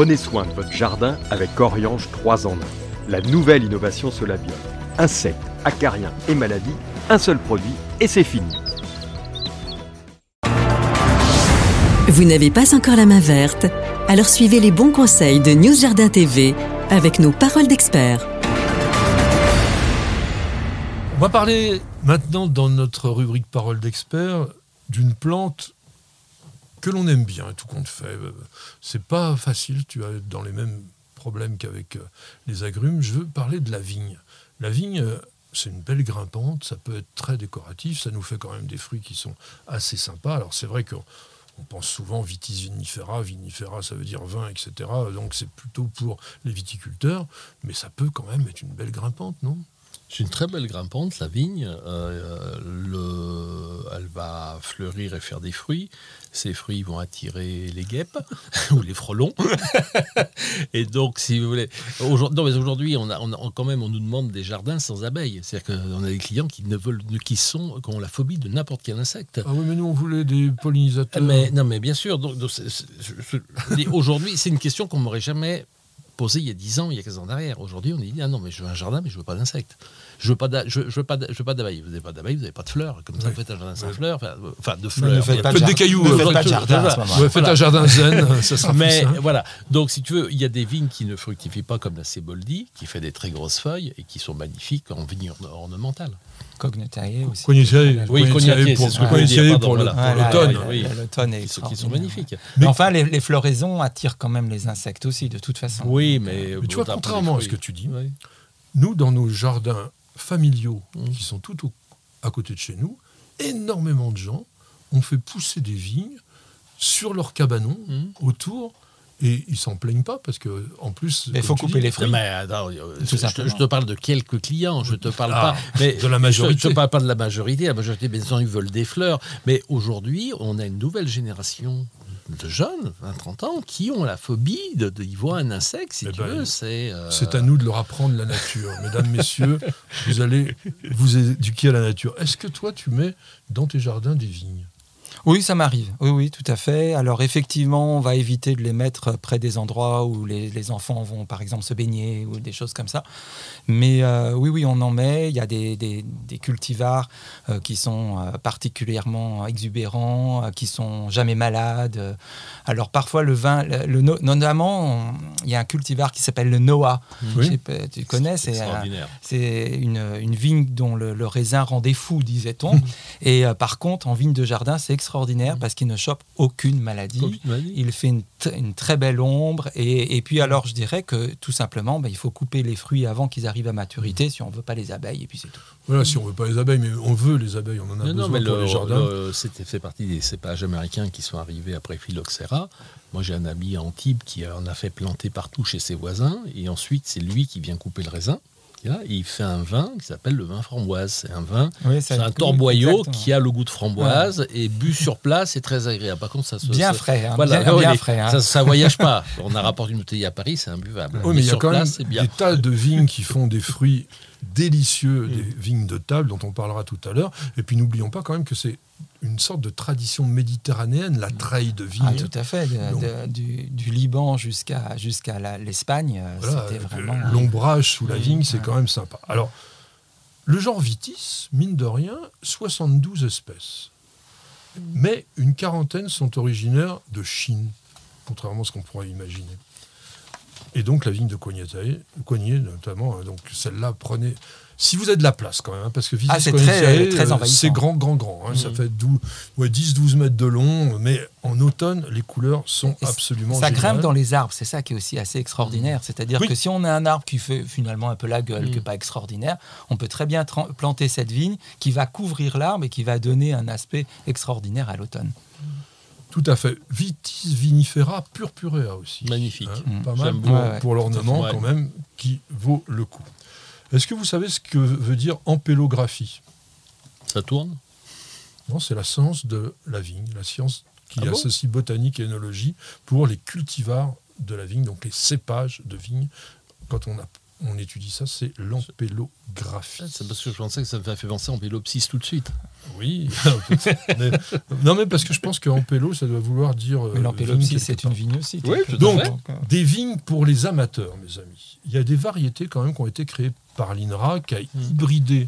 Prenez soin de votre jardin avec Oriange 3 en 1. La nouvelle innovation Solabium. Insectes, acariens et maladies, un seul produit et c'est fini. Vous n'avez pas encore la main verte? Alors suivez les bons conseils de News Jardin TV avec nos paroles d'experts. On va parler maintenant dans notre rubrique paroles d'experts d'une plante que l'on aime bien, tout compte fait. C'est pas facile, tu as dans les mêmes problèmes qu'avec euh, les agrumes. Je veux parler de la vigne. La vigne, euh, c'est une belle grimpante, ça peut être très décoratif, ça nous fait quand même des fruits qui sont assez sympas. Alors c'est vrai qu'on on pense souvent vitis vinifera, vinifera ça veut dire vin, etc. Donc c'est plutôt pour les viticulteurs, mais ça peut quand même être une belle grimpante, non? C'est une très belle grimpante, la vigne. Euh, le, elle va fleurir et faire des fruits. Ces fruits vont attirer les guêpes ou les frelons. et donc, si vous voulez, aujourd'hui, aujourd'hui, on a, on quand même, on nous demande des jardins sans abeilles. C'est-à-dire qu'on a des clients qui ne veulent, qui sont, qui ont la phobie de n'importe quel insecte. Ah oui, mais nous, on voulait des pollinisateurs. Mais non, mais bien sûr. Donc, aujourd'hui, c'est une question qu'on m'aurait jamais il y a 10 ans, il y a 15 ans derrière. Aujourd'hui, on dit ah non, mais je veux un jardin, mais je veux pas d'insectes je veux pas je, veux pas je veux pas d'abeilles. Vous n'avez pas d'abeilles, vous n'avez pas de fleurs. Comme ça, vous faites un jardin sans fleurs. Enfin, de fleurs. Ne faites pas des cailloux. Ne faites pas de jardin. Faites un jardin zen, ça sera Mais voilà. Donc, si tu veux, il y a des vignes qui ne fructifient pas comme la Ceboldi, qui fait des très grosses feuilles et qui sont magnifiques en vigne ornementale. Cognetae aussi. Cognetae, oui, pour, pour l'automne. Oui, l'automne est qui sont magnifiques. Mais enfin, les, floraisons attirent quand même les insectes aussi, de toute façon. Oui, mais, mais tu vois, contrairement à ce que tu dis, nous, dans nos jardins familiaux mmh. qui sont tout à côté de chez nous, énormément de gens ont fait pousser des vignes sur leur cabanon mmh. autour. Et ils s'en plaignent pas parce que en plus. il faut couper les fruits. Mais, euh, je, te, parle de quelques clients, je te parle ah, pas. Mais de la majorité. Je te parle pas de la majorité. La majorité, bien sûr, ils veulent des fleurs. Mais aujourd'hui, on a une nouvelle génération de jeunes, 20-30 ans, qui ont la phobie de, de, y voir un insecte, si eh tu ben, veux. C'est euh, C'est à nous de leur apprendre la nature. Mesdames, messieurs, vous allez vous éduquer à la nature. Est-ce que toi, tu mets dans tes jardins des vignes? Oui, ça m'arrive. Oui, oui, tout à fait. Alors effectivement, on va éviter de les mettre près des endroits où les, enfants vont, par exemple, se baigner ou des choses comme ça. Mais euh, oui, oui, on en met. Il y a des, cultivars euh, qui sont euh, particulièrement exubérants, qui sont jamais malades. Alors parfois, le vin, le, notamment, il y a un cultivar qui s'appelle le Noah. Oui. tu connais, c'est une, une, vigne dont le, raisin rendait fou, disait-on. Et par contre, en vigne de jardin, c'est extraordinaire parce qu'il ne chope aucune maladie. Il fait une, très belle ombre. Et, puis alors, je dirais que tout simplement, ben, il faut couper les fruits avant qu'ils arrivent à maturité si on ne veut pas les abeilles. Et puis c'est tout. Voilà, si on ne veut pas les abeilles, mais on veut les abeilles, on en a besoin non, mais pour les jardins. C'était fait partie des cépages américains qui sont arrivés après Phylloxera. Moi, j'ai un ami à Antibes qui en a fait planter partout chez ses voisins. Et ensuite, c'est lui qui vient couper le raisin il fait un vin qui s'appelle le vin framboise. C'est un vin, c'est un torboyau qui a le goût de framboise et bu sur place, c'est très agréable. Par contre, ça se bien frais, hein, bien, frais. Hein. Ça, ne voyage pas. On a rapporté une bouteille à Paris, c'est imbuvable. Oui, mais, il y a quand même des tas de vignes qui font des fruits délicieux, des mm. vignes de table dont on parlera tout à l'heure. Et puis n'oublions pas quand même que c'est une sorte de tradition méditerranéenne, la treille de vigne. Ah, tout à fait, du, Liban jusqu'à jusqu'à l'Espagne, euh, c'était vraiment... L'ombrage sous la vigne, c'est quand même sympa. Alors, le genre Vitis, mine de rien, 72 espèces. Mais une quarantaine sont originaires de Chine, contrairement à ce qu'on pourrait imaginer. Et donc la vigne de Cognier, notamment, hein, donc celle-là prenait si vous avez de la place quand même, hein, parce que ah, c'est très, très C'est grand, grand, grand. Hein, Ça fait ouais, 10-12 mètres de long, mais en automne, les couleurs sont absolument Ça grimpe dans les arbres, c'est ça qui est aussi assez extraordinaire. C'est-à-dire que si on a un arbre qui fait finalement un peu la gueule, mm. qui n'est pas extraordinaire, on peut très bien planter cette vigne qui va couvrir l'arbre et qui va donner un aspect extraordinaire à l'automne. Tout à fait. Vitis vinifera purpurea aussi. Magnifique. Hein, mm. Pas mal pour, pour l'ornement quand même, qui vaut le coup. Est-ce que vous savez ce que veut dire ampélographie Ça tourne? Non, c'est la science de la vigne, la science qui ah associe botanique et énologie pour les cultivars de la vigne, donc les cépages de vigne. Quand on a on étudie ça, c'est l'ampélographie. C'est parce que je pensais que ça me fait penser en Pélopsis tout de suite. Oui. Mais- non, mais parce que je pense qu'ampélo, ça doit vouloir dire. euh, Mais vigne l'ampélopsis, c'est une vigne aussi. Oui. Donc, euh, Des vignes pour les amateurs, mes amis. Il y a des variétés quand même qui ont été créées par l'INRA, qui a hybridé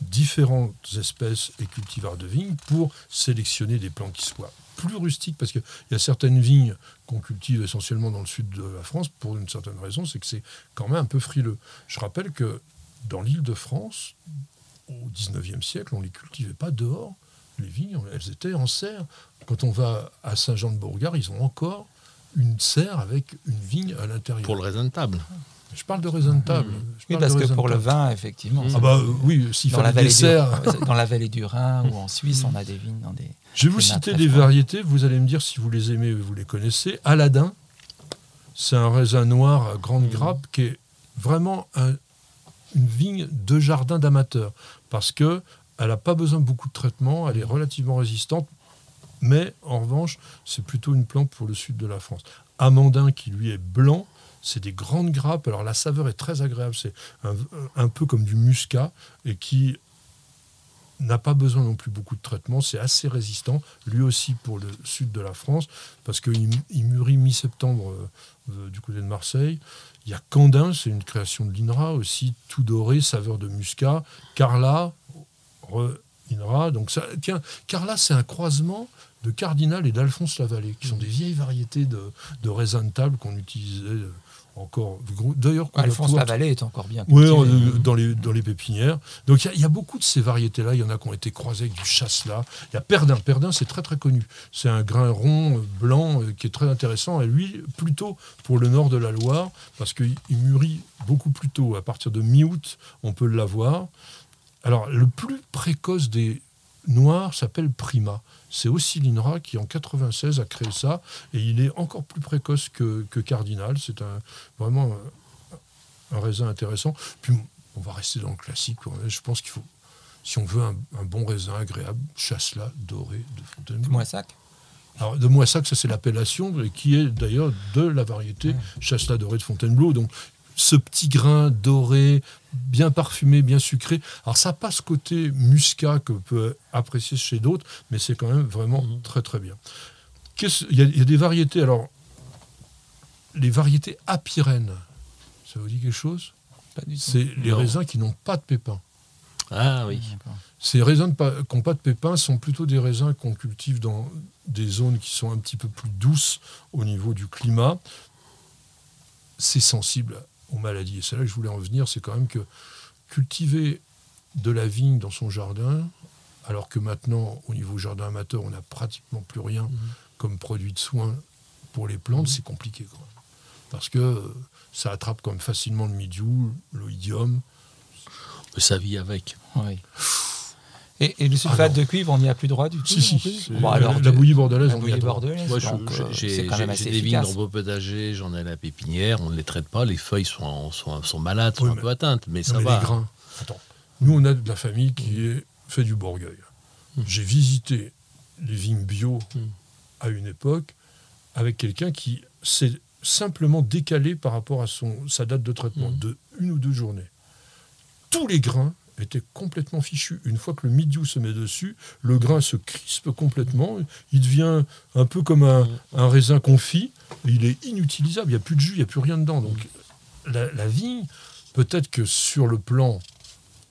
différentes espèces et cultivars de vignes pour sélectionner des plants qui soient plus rustiques, parce qu'il y a certaines vignes qu'on cultive essentiellement dans le sud de la France, pour une certaine raison, c'est que c'est quand même un peu frileux. Je rappelle que dans l'île de France, au 19e siècle, on ne les cultivait pas dehors. Les vignes, elles étaient en serre. Quand on va à Saint-Jean-de-Beauregard, ils ont encore une serre avec une vigne à l'intérieur. Pour le raisin de table. Je parle de raisin de table. Je Oui, parce que pour le vin, effectivement. Mm. Ah bah euh, oui, s'il dans, la fallait vallée des du, serres. dans la vallée du Rhin ou en Suisse, on a des vignes dans des. Je vais vous citer des variétés, vous allez me dire si vous les aimez et vous les connaissez. Aladdin, c'est un raisin noir à grande grappe qui est vraiment un- une vigne de jardin d'amateurs parce que elle n'a pas besoin de beaucoup de traitement, elle est relativement résistante, mais en revanche, c'est plutôt une plante pour le sud de la France. Amandin, qui lui est blanc, c'est des grandes grappes. Alors la saveur est très agréable, c'est un, peu comme du muscat et qui n'a pas besoin non plus beaucoup de traitement, c'est assez résistant, lui aussi pour le sud de la France, parce qu'il il mûrit mi-septembre euh, euh, du côté de Marseille. Il y a Candin, c'est une création de l'INRA aussi, tout doré, saveur de muscat. Carla, re- INRA. Donc ça, tiens, Carla, c'est un croisement de Cardinal et d'Alphonse Lavallée, qui sont des vieilles variétés de, de raisins de table qu'on utilisait euh, encore. D'ailleurs, Alphonse Lavallée est encore bien oui, dans, les, dans les pépinières. Donc il y a- il y, a beaucoup de ces variétés-là. Il y en a qui ont été croisées avec du chasse-là. Il y a Perdin. Perdin, c'est très très connu. C'est un grain rond, euh, blanc, euh, qui est très intéressant. Et lui, plutôt pour le nord de la Loire, parce qu'il il mûrit beaucoup plus tôt. À partir de mi-août, on peut l'avoir. Alors, le plus précoce des noirs s'appelle Prima. C'est aussi l'INRA qui, en 96, a créé ça. Et il est encore plus précoce que, que Cardinal. C'est un, vraiment un, un raisin intéressant. Puis, on va rester dans le classique. Je pense qu'il faut, si on veut un, un bon raisin agréable, chasse-là, doré, de Fontainebleau. Moissac Alors, de Moissac, ça c'est l'appellation, qui est d'ailleurs de la variété Chasselas doré de Fontainebleau. Donc, ce petit grain doré, bien parfumé, bien sucré. Alors, ça passe côté muscat que peut apprécier chez d'autres, mais c'est quand même vraiment très très bien. Qu'est-ce- Il y, a- il y a des variétés. Alors, les variétés apirènes, ça vous dit quelque chose? Pas du tout. C'est les raisins qui n'ont pas de pépins. Ah oui. D'accord. Ces raisins qui n'ont pas de pépins sont plutôt des raisins qu'on cultive dans des zones qui sont un petit peu plus douces au niveau du climat. C'est sensible aux maladies. Et c'est là que je voulais en venir, c'est quand même que cultiver de la vigne dans son jardin, alors que maintenant, au niveau jardin amateur, on n'a pratiquement plus rien comme produit de soins pour les plantes, c'est compliqué. Quoi. Parce que euh, ça attrape quand même facilement le mildiou, l'oïdium. Ça vit avec. Oui. Et, et le sulfate Ah de cuivre, on n'y a plus droit du tout Si, si, Bon, la, alors, la tu- bouillie bordelaise, la on bouillie bordelaise, Moi, je- donc, je- euh, j'ai c'est quand même assez j'ai des vignes dans beau potager, j'en ai à la pépinière, on ne les traite pas, les feuilles sont, sont, sont malades, sont un peu atteintes, mais Non, ça mais va. les grains. Attends. Nous, on a de la famille qui est fait du Bourgueil. J'ai visité les vignes bio à une époque avec quelqu'un qui s'est simplement décalé par rapport à son, sa date de traitement de une ou deux journées. Tous les grains étaient complètement fichus. Une fois que le mildiou se met dessus, le grain se crispe complètement. Il devient un peu comme un, un raisin confit. Il est inutilisable. Il n'y a plus de jus, il n'y a plus rien dedans. Donc la, la vigne, peut-être que sur le plan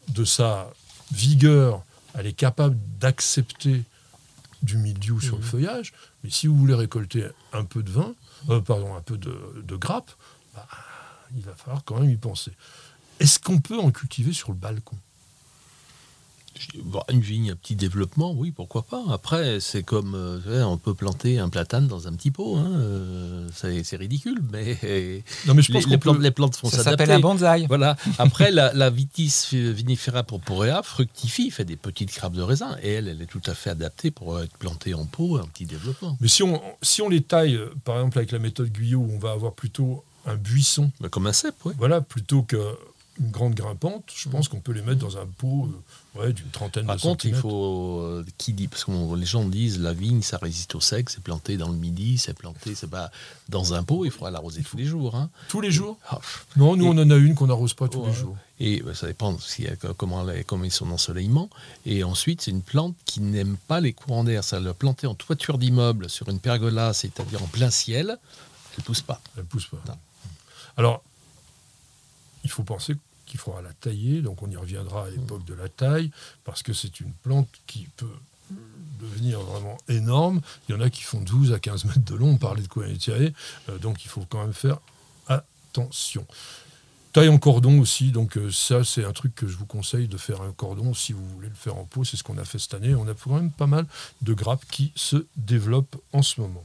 de sa vigueur, elle est capable d'accepter du mildiou sur le feuillage, mais si vous voulez récolter un peu de vin, euh, pardon, un peu de, de grappe, bah, il va falloir quand même y penser. Est-ce qu'on peut en cultiver sur le balcon? Une vigne, un petit développement, oui, pourquoi pas. Après, c'est comme, euh, on peut planter un platane dans un petit pot, hein, euh, c'est ridicule, mais Non, mais je les, pense les qu'on plantes, peut... les plantes font Ça s'adapter. s'appelle un bonsaï. Voilà. Après, la, la vitis vinifera purpurea fructifie, fait des petites grappes de raisin, et elle, elle est tout à fait adaptée pour être plantée en pot, un petit développement. Mais si on, si on les taille, euh, par exemple avec la méthode Guyot, on va avoir plutôt un buisson, Mais comme un cep, oui. voilà, plutôt que une grande grimpante, je pense qu'on peut les mettre dans un pot euh, ouais, d'une trentaine Par de contre, il faut. euh, qui dit Parce que les gens disent la vigne, ça résiste au sec, c'est planté dans le midi, c'est planté, c'est pas dans un pot, il faudra l'arroser tous les jours. Hein. Tous les jours Ah, pff. Non, nous on en a une qu'on n'arrose pas tous Ouais. les jours. Et bah, ça dépend si, comment, elle est- comment est son ensoleillement. Et ensuite, c'est une plante qui n'aime pas les courants d'air. Ça le planter en toiture d'immeuble sur une pergola, c'est-à-dire en plein ciel, elle pousse pas. Elle pousse pas. Non. Alors, il faut penser qu'il faudra la tailler, donc on y reviendra à l'époque de la taille, parce que c'est une plante qui peut devenir vraiment énorme. Il y en a qui font 12 à 15 mètres de long, on parlait de quoi tirer, donc il faut quand même faire attention. Taille en cordon aussi, donc euh, ça c'est un truc que je vous conseille de faire un cordon si vous voulez le faire en pot, c'est ce qu'on a fait cette année. On a quand même pas mal de grappes qui se développent en ce moment.